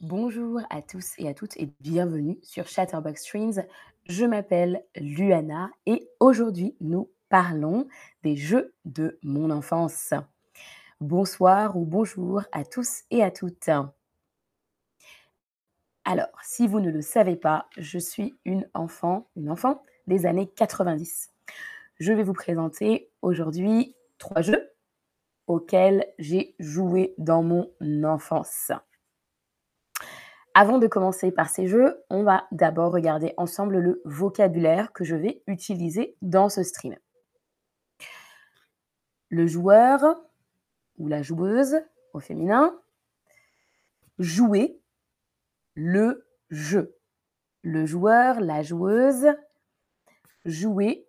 Bonjour à tous et à toutes et bienvenue sur Chatterbox Streams. Je m'appelle Luana et aujourd'hui nous parlons des jeux de mon enfance. Bonsoir ou bonjour à tous et à toutes. Alors, si vous ne le savez pas, je suis une enfant, une enfant des années 90. Je vais vous présenter aujourd'hui trois jeux auxquels j'ai joué dans mon enfance. Avant de commencer par ces jeux, on va d'abord regarder ensemble le vocabulaire que je vais utiliser dans ce stream. Le joueur ou la joueuse au féminin, jouer, le jeu. Le joueur, la joueuse, jouer,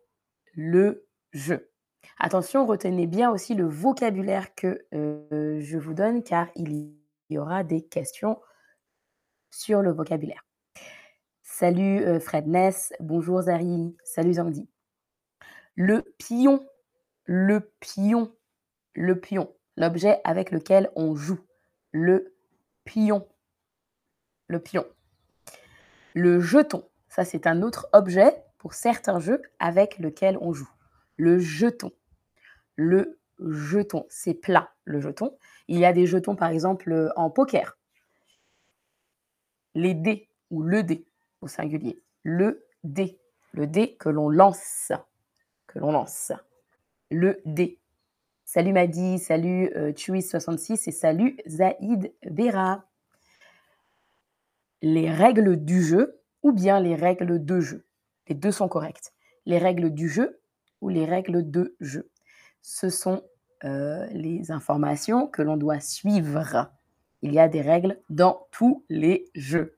le jeu. Attention, retenez bien aussi le vocabulaire que euh, je vous donne car il y aura des questions sur le vocabulaire. Salut euh, Fred Ness, bonjour Zari, salut Zandy. Le pion, le pion, le pion, l'objet avec lequel on joue. Le pion, le pion. Le jeton, ça c'est un autre objet pour certains jeux avec lequel on joue. Le jeton, le jeton, c'est plat le jeton. Il y a des jetons par exemple en poker les dés ou le dé au singulier. Le dé, le dé que l'on lance, que l'on lance. Le dé. Salut Madi, salut euh, 66 et salut Zaïd Bera. Les règles du jeu ou bien les règles de jeu? Les deux sont correctes. Les règles du jeu ou les règles de jeu? Ce sont euh, les informations que l'on doit suivre il y a des règles dans tous les jeux.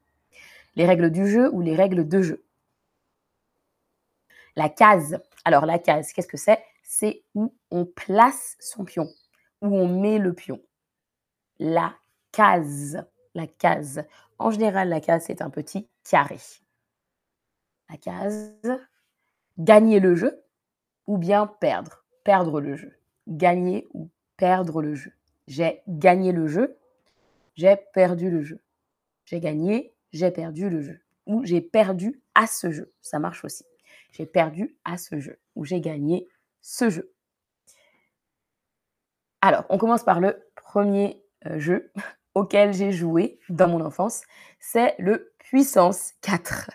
Les règles du jeu ou les règles de jeu. La case. Alors la case, qu'est-ce que c'est? C'est où on place son pion, où on met le pion. La case. La case. En général, la case, c'est un petit carré. La case. Gagner le jeu ou bien perdre. Perdre le jeu. Gagner ou perdre le jeu. J'ai gagné le jeu j'ai perdu le jeu. J'ai gagné, j'ai perdu le jeu. Ou j'ai perdu à ce jeu. Ça marche aussi. J'ai perdu à ce jeu. Ou j'ai gagné ce jeu. Alors, on commence par le premier euh, jeu auquel j'ai joué dans mon enfance. C'est le puissance 4.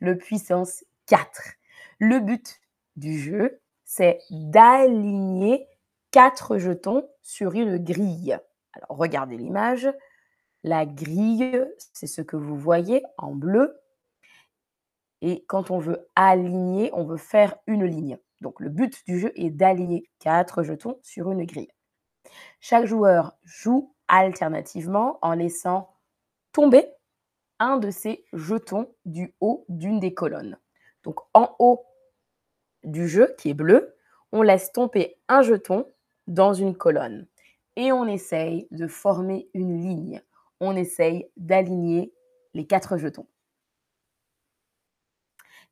Le puissance 4. Le but du jeu, c'est d'aligner quatre jetons sur une grille. Alors, regardez l'image. La grille, c'est ce que vous voyez en bleu. Et quand on veut aligner, on veut faire une ligne. Donc le but du jeu est d'aligner quatre jetons sur une grille. Chaque joueur joue alternativement en laissant tomber un de ces jetons du haut d'une des colonnes. Donc en haut du jeu, qui est bleu, on laisse tomber un jeton dans une colonne et on essaye de former une ligne on essaye d'aligner les quatre jetons.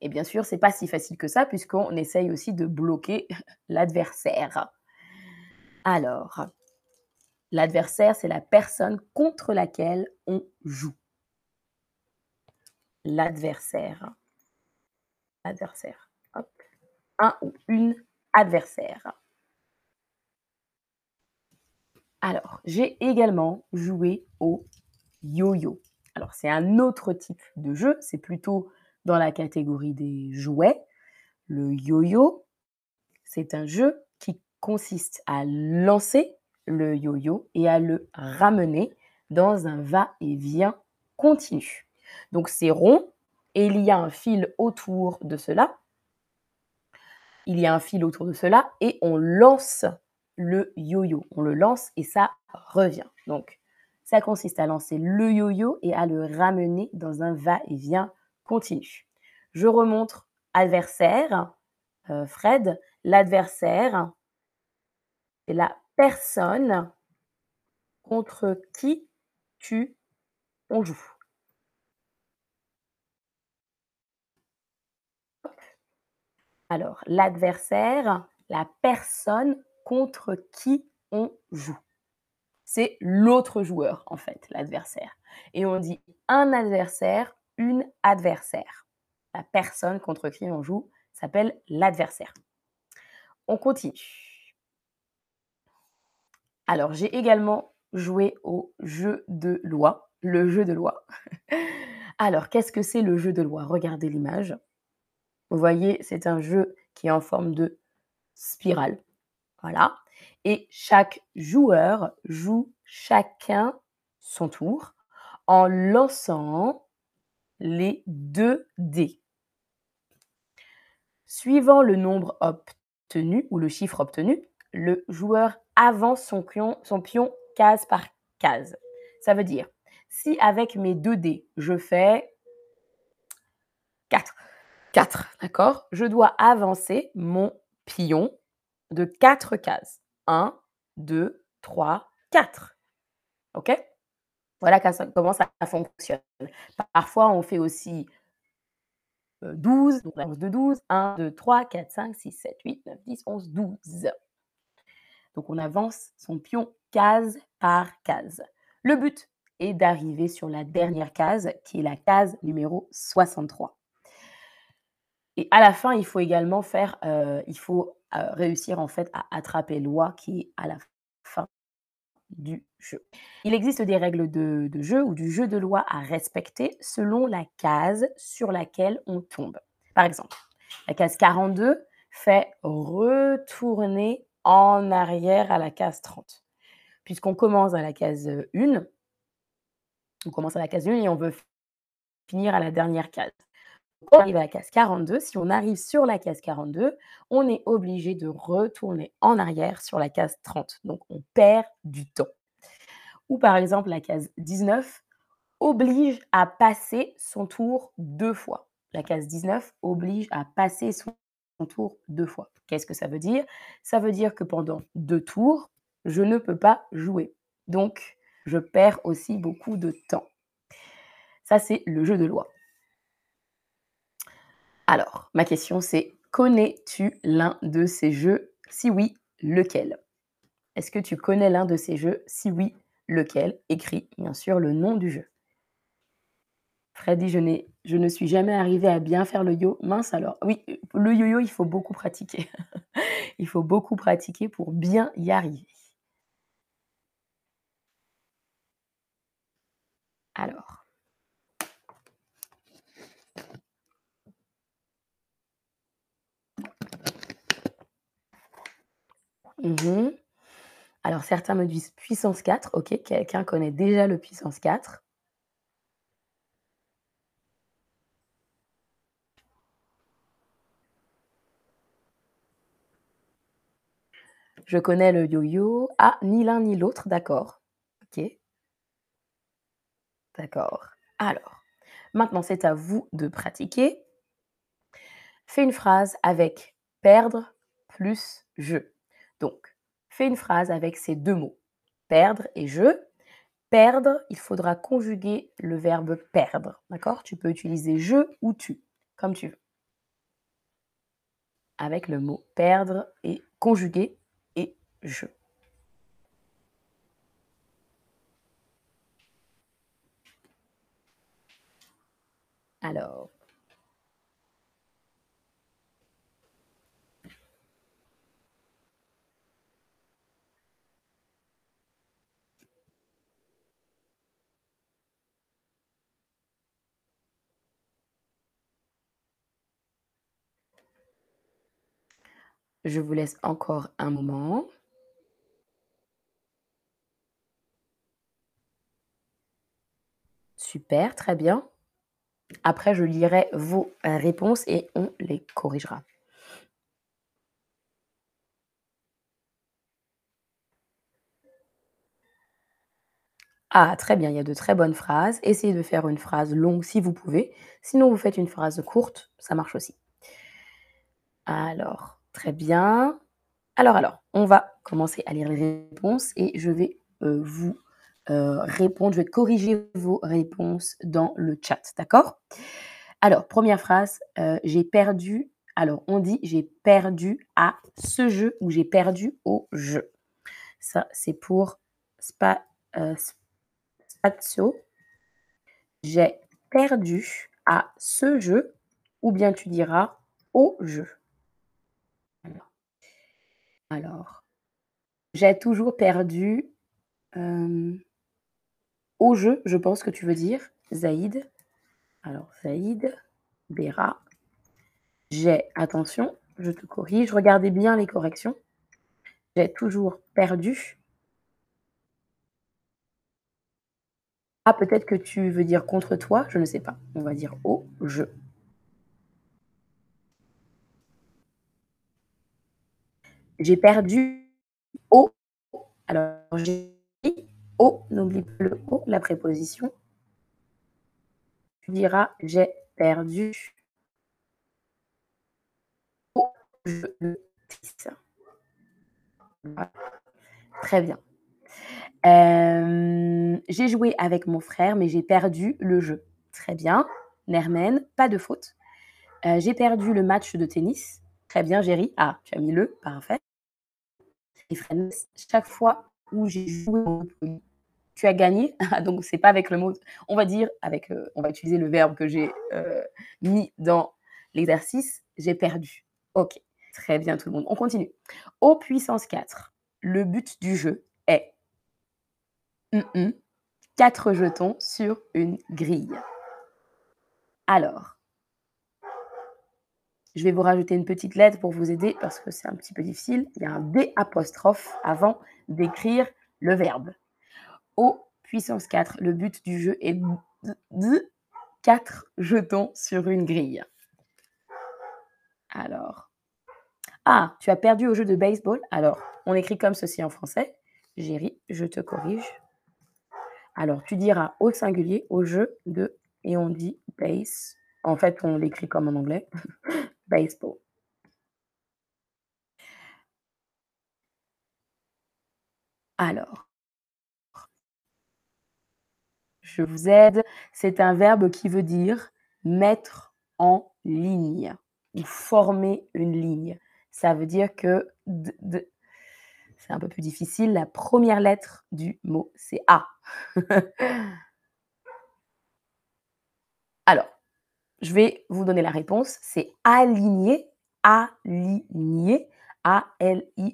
Et bien sûr, c'est pas si facile que ça, puisqu'on essaye aussi de bloquer l'adversaire. Alors, l'adversaire, c'est la personne contre laquelle on joue. L'adversaire. Adversaire. Un ou une adversaire. Alors, j'ai également joué au yo-yo. Alors, c'est un autre type de jeu, c'est plutôt dans la catégorie des jouets. Le yo-yo, c'est un jeu qui consiste à lancer le yo-yo et à le ramener dans un va-et-vient continu. Donc, c'est rond et il y a un fil autour de cela. Il y a un fil autour de cela et on lance le yo-yo. On le lance et ça revient. Donc, ça consiste à lancer le yo-yo et à le ramener dans un va-et-vient continu. Je remontre adversaire, euh, Fred. L'adversaire, c'est la personne contre qui tu on joue. Alors, l'adversaire, la personne contre qui on joue. C'est l'autre joueur, en fait, l'adversaire. Et on dit un adversaire, une adversaire. La personne contre qui on joue s'appelle l'adversaire. On continue. Alors, j'ai également joué au jeu de loi, le jeu de loi. Alors, qu'est-ce que c'est le jeu de loi? Regardez l'image. Vous voyez, c'est un jeu qui est en forme de spirale. Voilà. Et chaque joueur joue chacun son tour en lançant les deux dés. Suivant le nombre obtenu ou le chiffre obtenu, le joueur avance son pion, case par case. Ça veut dire, si avec mes deux dés, je fais 4, 4, d'accord? Je dois avancer mon pion de 4 cases. 1, 2, 3, 4. OK? Voilà comment ça fonctionne. Parfois, on fait aussi 12, euh, donc on avance de 12. 1, 2, 3, 4, 5, 6, 7, 8, 9, 10, 11, 12. Donc on avance son pion case par case. Le but est d'arriver sur la dernière case, qui est la case numéro 63. Et à la fin, il faut également faire, euh, il faut réussir en fait à attraper loi qui est à la fin du jeu. Il existe des règles de, de, jeu ou du jeu de loi à respecter selon la case sur laquelle on tombe. Par exemple, la case 42 fait retourner en arrière à la case 30. Puisqu'on commence à la case 1, on commence à la case 1 et on veut finir à la dernière case. On arrive à la case 42, si on arrive sur la case 42, on est obligé de retourner en arrière sur la case 30. Donc, on perd du temps. Ou par exemple, la case 19 oblige à passer son tour deux fois. La case 19 oblige à passer son tour deux fois. Qu'est-ce que ça veut dire? Ça veut dire que pendant deux tours, je ne peux pas jouer. Donc, je perds aussi beaucoup de temps. Ça, c'est le jeu de loi. Alors, ma question c'est, connais-tu l'un de ces jeux? Si oui, lequel? Est-ce que tu connais l'un de ces jeux? Si oui, lequel? Écris bien sûr le nom du jeu. Freddy, je, je ne suis jamais arrivé à bien faire le yo. Mince alors. Oui, le yo-yo, il faut beaucoup pratiquer. il faut beaucoup pratiquer pour bien y arriver. Alors. Alors certains me disent puissance 4. OK, quelqu'un connaît déjà le puissance 4. Je connais le yo-yo. Ah, ni l'un ni l'autre, d'accord. OK. D'accord. Alors, maintenant c'est à vous de pratiquer. Fais une phrase avec perdre plus je. Fais une phrase avec ces deux mots, perdre et je. Perdre, il faudra conjuguer le verbe perdre, d'accord? Tu peux utiliser je ou tu, comme tu veux. Avec le mot perdre et conjuguer et je. Alors, Je vous laisse encore un moment. Super, très bien. Après, je lirai vos réponses et on les corrigera. Ah, très bien, il y a de très bonnes phrases. Essayez de faire une phrase longue si vous pouvez. Sinon, vous faites une phrase courte, ça marche aussi. Alors, Très bien. Alors, alors, on va commencer à lire les réponses et je vais euh, vous euh, répondre, je vais corriger vos réponses dans le chat, d'accord? Alors, première phrase, euh, j'ai perdu. Alors, on dit j'ai perdu à ce jeu ou j'ai perdu au jeu. Ça, c'est pour spa, spazio. J'ai perdu à ce jeu ou bien tu diras au jeu. Alors, j'ai toujours perdu euh, au jeu, je pense que tu veux dire, Zaïd. Alors, Zaïd, Béra. J'ai, attention, je te corrige, regardez bien les corrections. J'ai toujours perdu. Ah, peut-être que tu veux dire contre toi, je ne sais pas. On va dire au jeu. J'ai perdu au. Alors, j'ai au, n'oublie pas le au, la préposition. Tu diras j'ai perdu au jeu de Très bien. Euh, j'ai joué avec mon frère, mais j'ai perdu le jeu. Très bien. Nermen, pas de faute. Euh, j'ai perdu le match de tennis. Très bien, Géry. Ah, tu as mis le, parfait. Chaque fois où j'ai joué tu as gagné. Donc, c'est pas avec le mot, on va dire, avec, euh, on va utiliser le verbe que j'ai mis dans l'exercice, j'ai perdu. Ok, très bien tout le monde. On continue. Au puissance 4, le but du jeu est 4 jetons sur une grille. Alors, je vais vous rajouter une petite lettre pour vous aider parce que c'est un petit peu difficile. Il y a un D apostrophe avant d'écrire le verbe. Au puissance 4, le but du jeu est de 4 jetons sur une grille. Alors, ah, tu as perdu au jeu de baseball? Alors, on écrit comme ceci en français. Géry, je te corrige. Alors, tu diras au singulier, au jeu de, et on dit base. En fait, on l'écrit comme en anglais. Baseball. Alors, je vous aide. C'est un verbe qui veut dire mettre en ligne ou former une ligne. Ça veut dire que c'est un peu plus difficile. La première lettre du mot, c'est A. Alors, je vais vous donner la réponse. C'est aligner, aligner, A-L-I-G-N-E-R,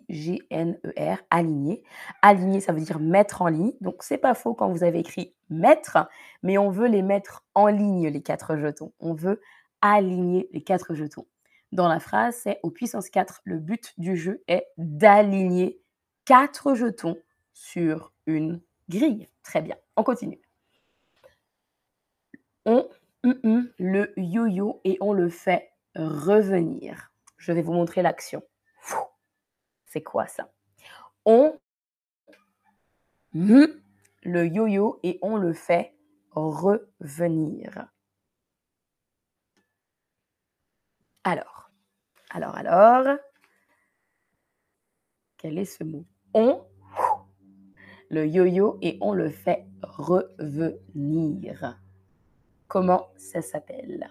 aligner. Aligner, ça veut dire mettre en ligne. Donc, c'est pas faux quand vous avez écrit mettre, mais on veut les mettre en ligne, les quatre jetons. On veut aligner les quatre jetons. Dans la phrase, c'est au puissance 4, le but du jeu est d'aligner quatre jetons sur une grille. Très bien, on continue. On le yo-yo et on le fait revenir. Je vais vous montrer l'action. C'est quoi ça? On le yo-yo et on le fait revenir. Alors, alors, alors, quel est ce mot? On le yo-yo et on le fait revenir. Comment ça s'appelle?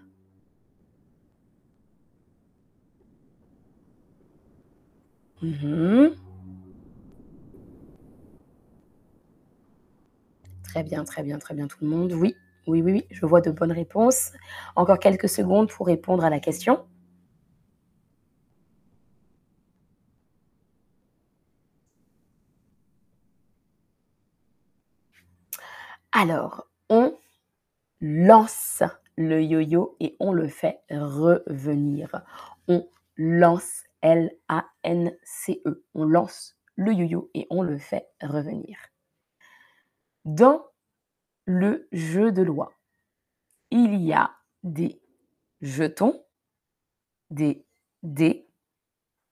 Mhm. Très bien, très bien, très bien tout le monde. Oui, oui, oui, oui, je vois de bonnes réponses. Encore quelques secondes pour répondre à la question. Alors, lance le yo-yo et on le fait revenir. On lance L-A-N-C-E. On lance le yo-yo et on le fait revenir. Dans le jeu de loi, il y a des jetons, des dés,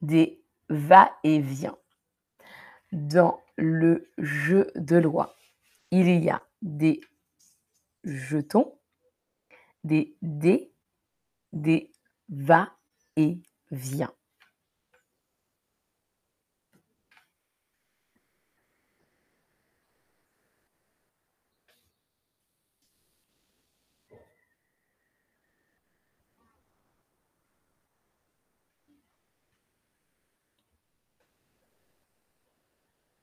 des va-et-vient. Dans le jeu de loi, il y a des jetons, des dés, des va-et-vient.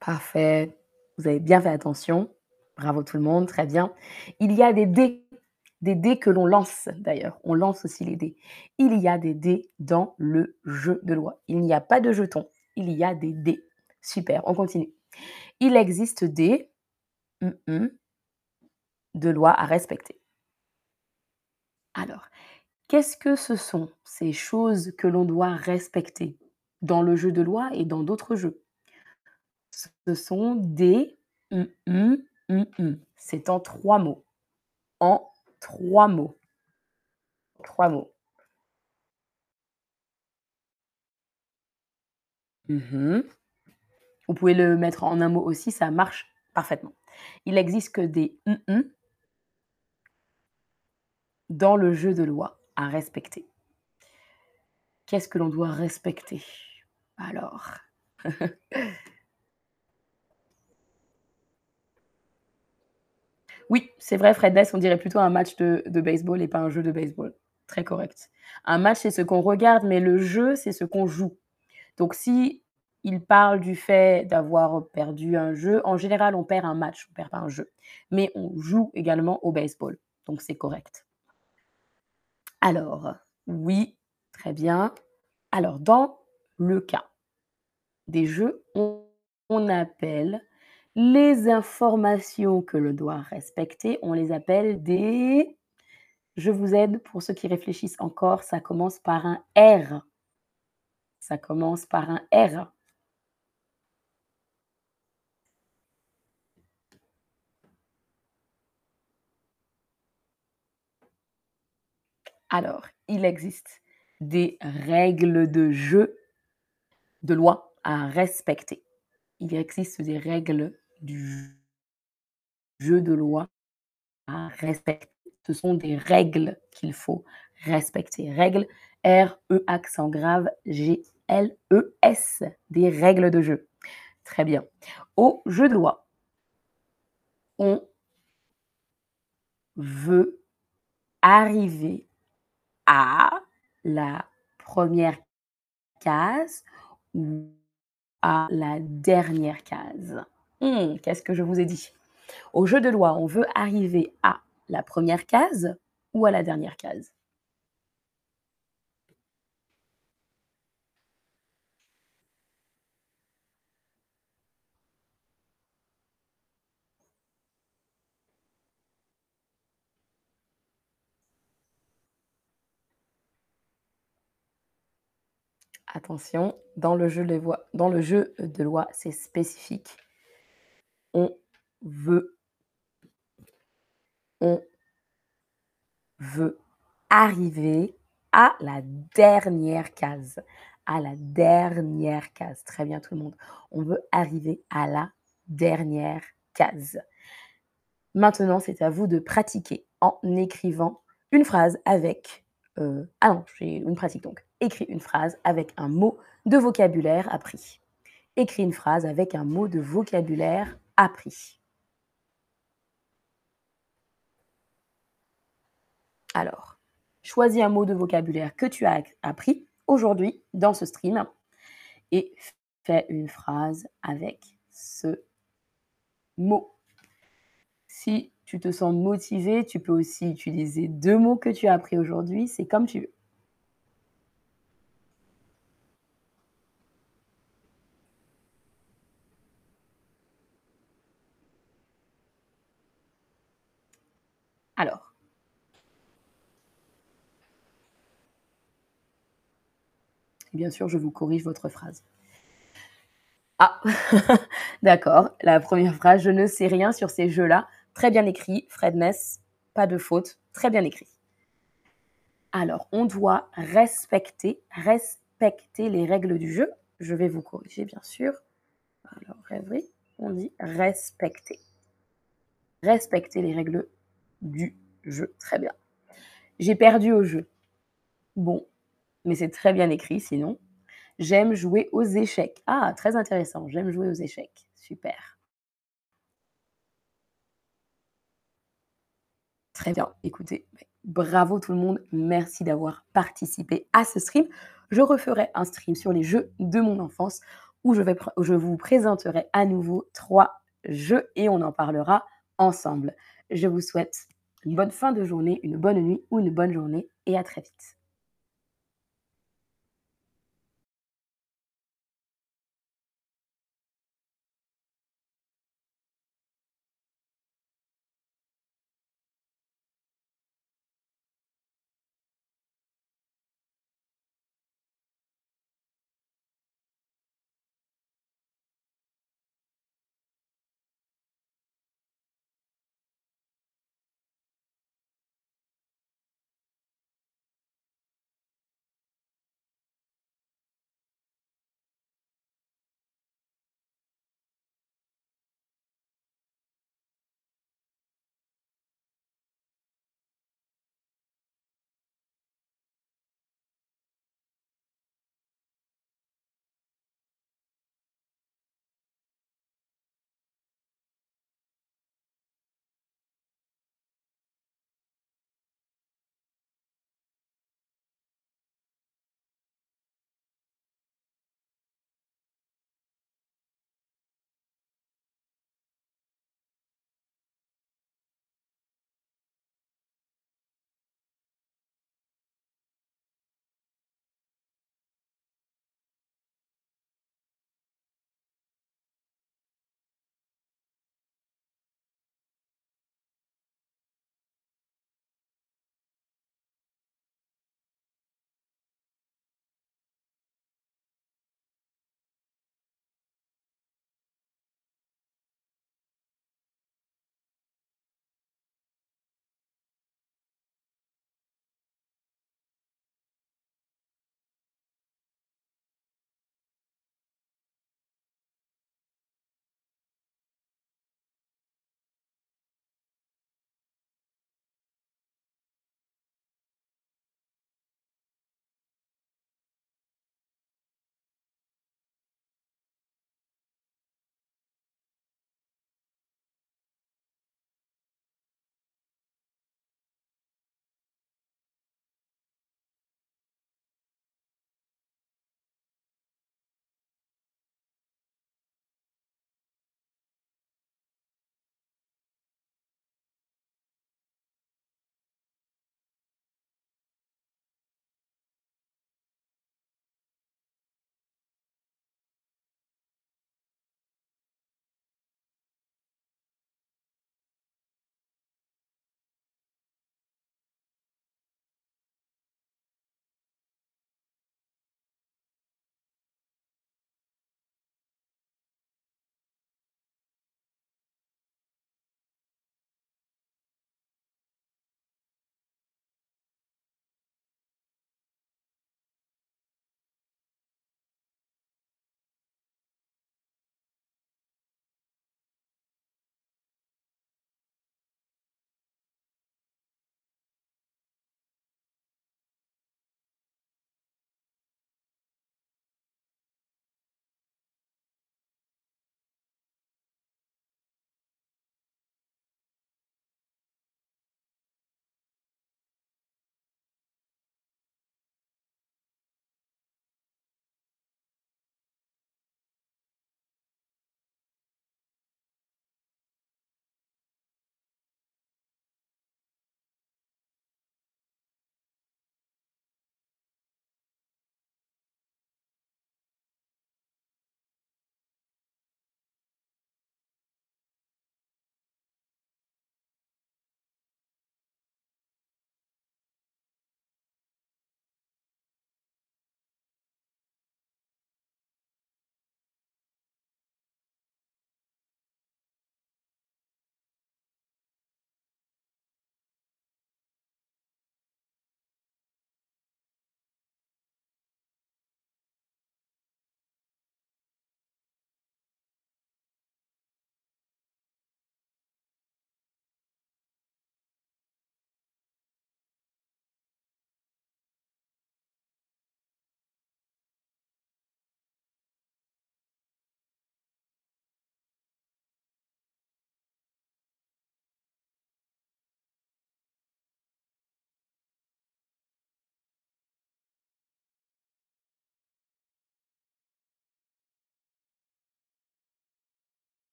Parfait. Vous avez bien fait attention. Bravo tout le monde, très bien. Il y a des dés, des dés que l'on lance d'ailleurs. On lance aussi les dés. Il y a des dés dans le jeu de loi. Il n'y a pas de jetons, il y a des dés. Super, on continue. Il existe des hum, hum, de lois à respecter. Alors, qu'est-ce que ce sont ces choses que l'on doit respecter dans le jeu de loi et dans d'autres jeux? Ce sont des hum, c'est en trois mots. En trois mots. Trois mots. Mmh Vous pouvez le mettre en un mot aussi, ça marche parfaitement. Il existe que des dans le jeu de loi à respecter. Qu'est-ce que l'on doit respecter? Alors, Oui, c'est vrai, Fred Ness, on dirait plutôt un match de, baseball et pas un jeu de baseball. Très correct. Un match, c'est ce qu'on regarde, mais le jeu, c'est ce qu'on joue. Donc, si il parle du fait d'avoir perdu un jeu, en général, on perd un match, on perd pas un jeu. Mais on joue également au baseball. Donc, c'est correct. Alors, oui, très bien. Alors, dans le cas des jeux, on appelle les informations que l'on doit respecter, on les appelle des je vous aide pour ceux qui réfléchissent encore, ça commence par un R. Ça commence par un R. Alors, il existe des règles de jeu, de loi à respecter. Il existe des règles du jeu de loi à respecter. Ce sont des règles qu'il faut respecter. Règles R-E accent grave G-L-E-S. Des règles de jeu. Très bien. Au jeu de loi, on veut arriver à la première case ou à la dernière case. Mmh, qu'est-ce que je vous ai dit? Au jeu de loi, on veut arriver à la première case ou à la dernière case? Attention, dans le jeu de loi c'est spécifique on veut, on veut arriver à la dernière case. À la dernière case. Très bien tout le monde. On veut arriver à la dernière case. Maintenant, c'est à vous de pratiquer en écrivant une phrase avec... Euh, ah non, j'ai une pratique donc. Écris une phrase avec un mot de vocabulaire appris. Écris une phrase avec un mot de vocabulaire appris. Alors, choisis un mot de vocabulaire que tu as appris aujourd'hui dans ce stream et fais une phrase avec ce mot. Si tu te sens motivé, tu peux aussi utiliser deux mots que tu as appris aujourd'hui, c'est comme tu veux. Alors. Bien sûr, je vous corrige votre phrase. Ah, d'accord. La première phrase, je ne sais rien sur ces jeux-là. Très bien écrit, Fredness, pas de faute, très bien écrit. Alors, on doit respecter, respecter les règles du jeu. Je vais vous corriger, bien sûr. Alors, oui, on dit respecter. Respecter les règles du jeu. Très bien. J'ai perdu au jeu. Bon, mais c'est très bien écrit sinon. J'aime jouer aux échecs. Ah, très intéressant. J'aime jouer aux échecs. Super. Très bien. Écoutez, bravo tout le monde. Merci d'avoir participé à ce stream. Je referai un stream sur les jeux de mon enfance où je, je vous présenterai à nouveau trois jeu et on en parlera ensemble. Je vous souhaite une bonne fin de journée, une bonne nuit ou une bonne journée et à très vite.